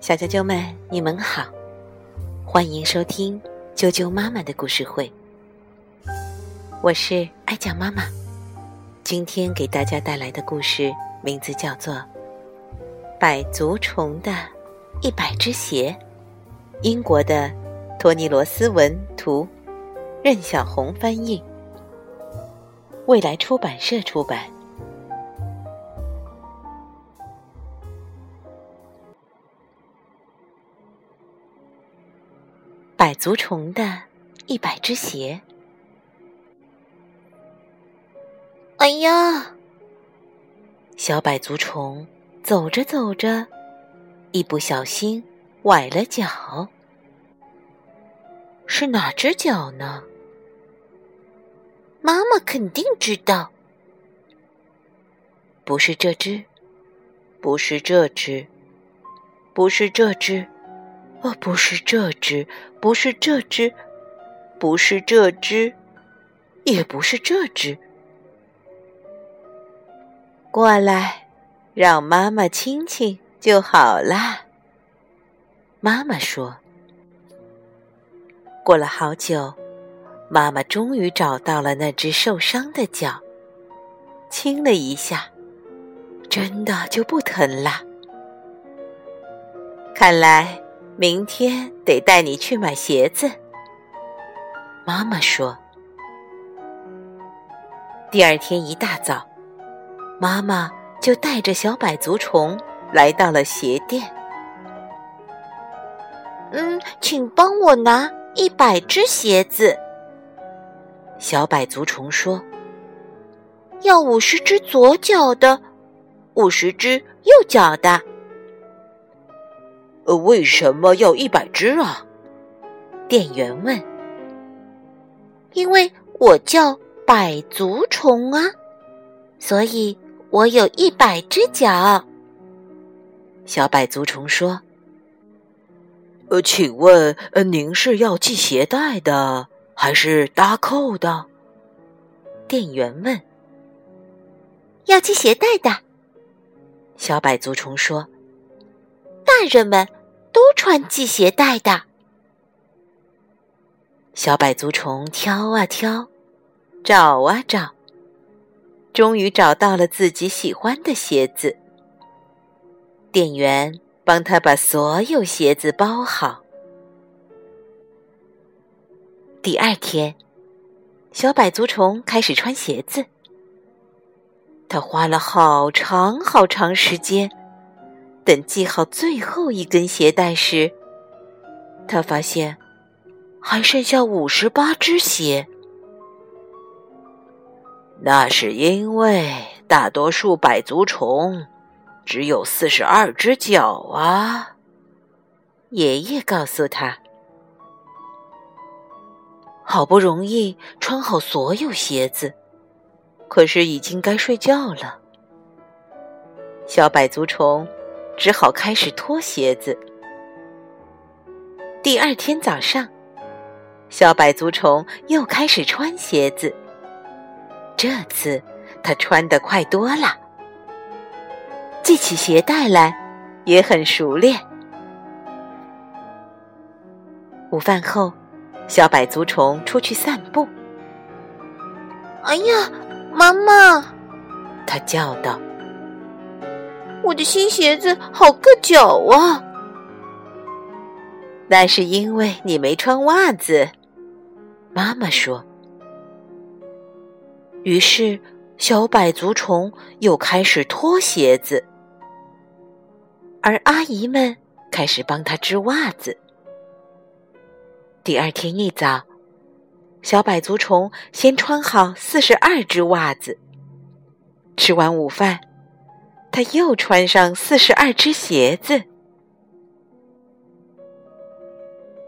小啾啾们，你们好，欢迎收听啾啾妈妈的故事会。我是爱讲妈妈，今天给大家带来的故事名字叫做《百足虫的一百只鞋》，英国的托尼罗斯文图，任小红翻译，未来出版社出版。百足虫的一百只鞋。哎呀！小百足虫走着走着，一不小心崴了脚。是哪只脚呢？妈妈肯定知道。不是这只，不是这只，不是这只。哦，不是这只，不是这只，不是这只，也不是这只。过来，让妈妈亲亲就好啦。妈妈说。过了好久，妈妈终于找到了那只受伤的脚，亲了一下，真的就不疼了。看来。明天得带你去买鞋子，妈妈说。第二天一大早，妈妈就带着小百足虫来到了鞋店。嗯，请帮我拿一百只鞋子。小百足虫说：“要五十只左脚的，五十只右脚的。”呃，为什么要一百只啊？店员问。因为我叫百足虫啊，所以我有一百只脚。小百足虫说：“呃，请问，呃，您是要系鞋带的，还是搭扣的？”店员问。要系鞋带的。小百足虫说。大人们都穿系鞋带的。小百足虫挑啊挑，找啊找，终于找到了自己喜欢的鞋子。店员帮他把所有鞋子包好。第二天，小百足虫开始穿鞋子。他花了好长好长时间。等系好最后一根鞋带时，他发现还剩下五十八只鞋。那是因为大多数百足虫只有四十二只脚啊！爷爷告诉他。好不容易穿好所有鞋子，可是已经该睡觉了。小百足虫。只好开始脱鞋子。第二天早上，小百足虫又开始穿鞋子。这次他穿的快多了，系起鞋带来也很熟练。午饭后，小百足虫出去散步。哎呀，妈妈！他叫道。我的新鞋子好硌脚啊！那是因为你没穿袜子，妈妈说。于是，小百足虫又开始脱鞋子，而阿姨们开始帮他织袜子。第二天一早，小百足虫先穿好四十二只袜子，吃完午饭。他又穿上四十二只鞋子。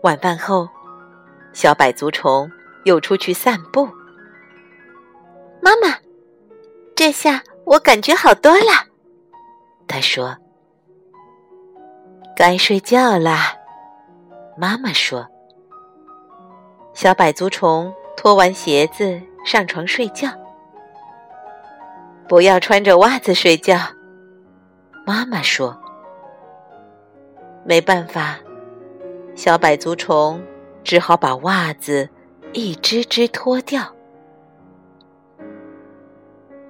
晚饭后，小百足虫又出去散步。妈妈，这下我感觉好多了。他说：“该睡觉啦。”妈妈说：“小百足虫脱完鞋子上床睡觉，不要穿着袜子睡觉。”妈妈说：“没办法，小百足虫只好把袜子一只只脱掉。”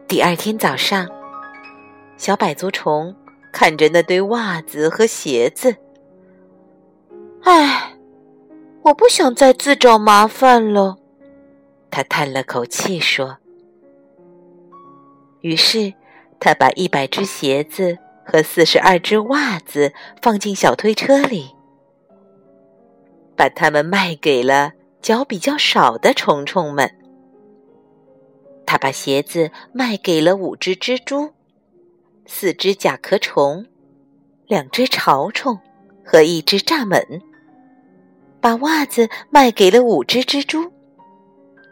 第二天早上，小百足虫看着那堆袜子和鞋子，唉，我不想再自找麻烦了。他叹了口气说。于是，他把一百只鞋子和四十二只袜子放进小推车里，把它们卖给了脚比较少的虫虫们。他把鞋子卖给了五只蜘蛛、四只甲壳虫、两只潮虫和一只蚱蜢，把袜子卖给了五只蜘蛛，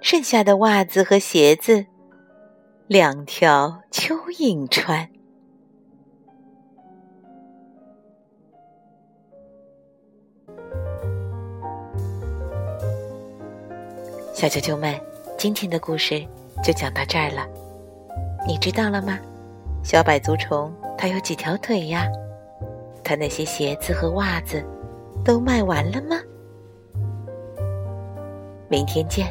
剩下的袜子和鞋子，两条蚯蚓穿。小啾啾们，今天的故事。就讲到这儿了，你知道了吗？小百足虫它有几条腿呀？它那些鞋子和袜子都卖完了吗？明天见。